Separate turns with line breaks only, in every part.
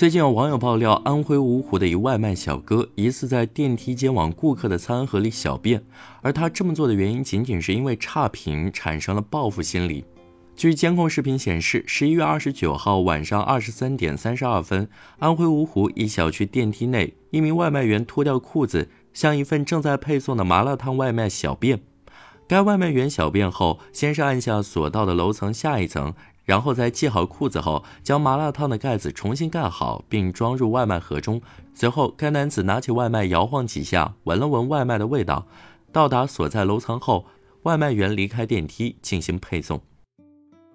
最近有网友爆料，安徽芜湖的一外卖小哥疑似在电梯间往顾客的餐盒里小便，而他这么做的原因仅仅是因为差评，产生了报复心理。据监控视频显示，十一月二十九号晚上二十三点三十二分，安徽芜湖一小区电梯内，一名外卖员脱掉裤子，向一份正在配送的麻辣烫外卖小便。该外卖员小便后，先是按下所到的楼层下一层。然后在系好裤子后，将麻辣烫的盖子重新盖好，并装入外卖盒中。随后，该男子拿起外卖摇晃几下，闻了闻外卖的味道。到达所在楼层后，外卖员离开电梯进行配送。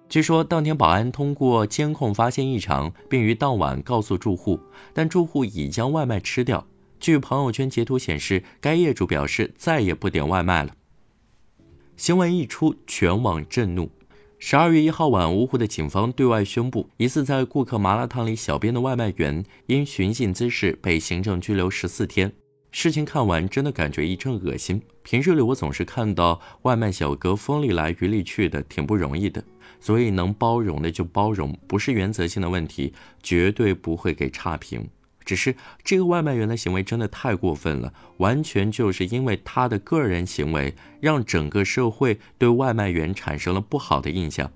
据说当天保安通过监控发现异常，并于当晚告诉住户，但住户已将外卖吃掉。据朋友圈截图显示，该业主表示再也不点外卖了。新闻一出，全网震怒。十二月一号晚，芜湖的警方对外宣布，疑似在顾客麻辣烫里小便的外卖员因寻衅滋事被行政拘留十四天。事情看完，真的感觉一阵恶心。平日里我总是看到外卖小哥风里来雨里去的，挺不容易的，所以能包容的就包容，不是原则性的问题，绝对不会给差评。只是这个外卖员的行为真的太过分了，完全就是因为他的个人行为，让整个社会对外卖员产生了不好的印象。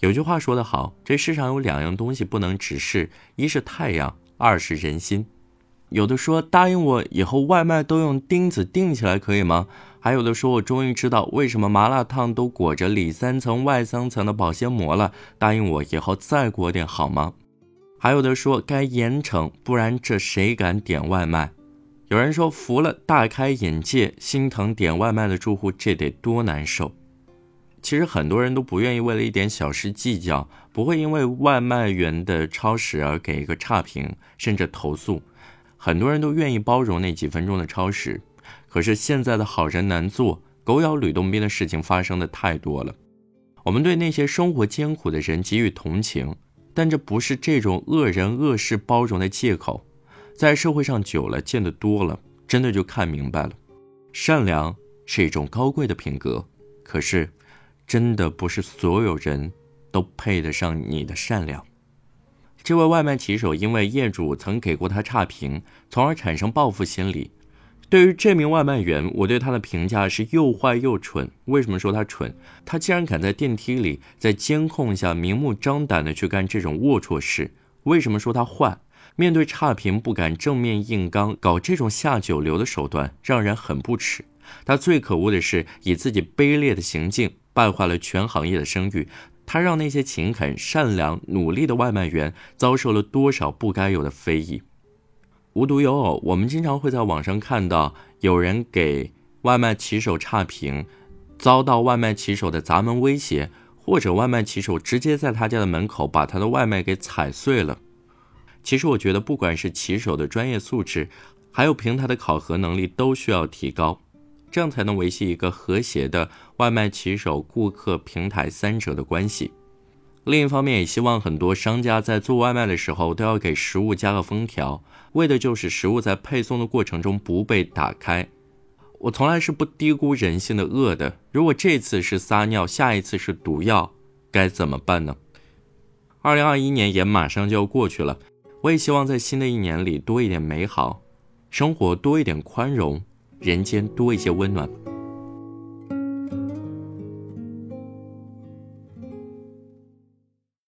有句话说得好，这世上有两样东西不能直视，一是太阳，二是人心。有的说答应我以后外卖都用钉子钉起来可以吗？还有的说我终于知道为什么麻辣烫都裹着里三层外三层的保鲜膜了，答应我以后再裹点好吗？还有的说该严惩，不然这谁敢点外卖？有人说服了，大开眼界，心疼点外卖的住户，这得多难受。其实很多人都不愿意为了一点小事计较，不会因为外卖员的超时而给一个差评，甚至投诉。很多人都愿意包容那几分钟的超时，可是现在的好人难做，狗咬吕洞宾的事情发生的太多了。我们对那些生活艰苦的人给予同情。但这不是这种恶人恶事包容的借口，在社会上久了，见得多了，真的就看明白了。善良是一种高贵的品格，可是，真的不是所有人都配得上你的善良。这位外卖骑手因为业主曾给过他差评，从而产生报复心理。对于这名外卖员，我对他的评价是又坏又蠢。为什么说他蠢？他竟然敢在电梯里，在监控下明目张胆的去干这种龌龊事。为什么说他坏？面对差评不敢正面硬刚，搞这种下九流的手段，让人很不耻。他最可恶的是以自己卑劣的行径败坏了全行业的声誉。他让那些勤恳、善良、努力的外卖员遭受了多少不该有的非议？无独有偶，我们经常会在网上看到有人给外卖骑手差评，遭到外卖骑手的砸门威胁，或者外卖骑手直接在他家的门口把他的外卖给踩碎了。其实我觉得，不管是骑手的专业素质，还有平台的考核能力，都需要提高，这样才能维系一个和谐的外卖骑手、顾客、平台三者的关系。另一方面，也希望很多商家在做外卖的时候都要给食物加个封条，为的就是食物在配送的过程中不被打开。我从来是不低估人性的恶的。如果这次是撒尿，下一次是毒药，该怎么办呢？二零二一年也马上就要过去了，我也希望在新的一年里多一点美好，生活多一点宽容，人间多一些温暖。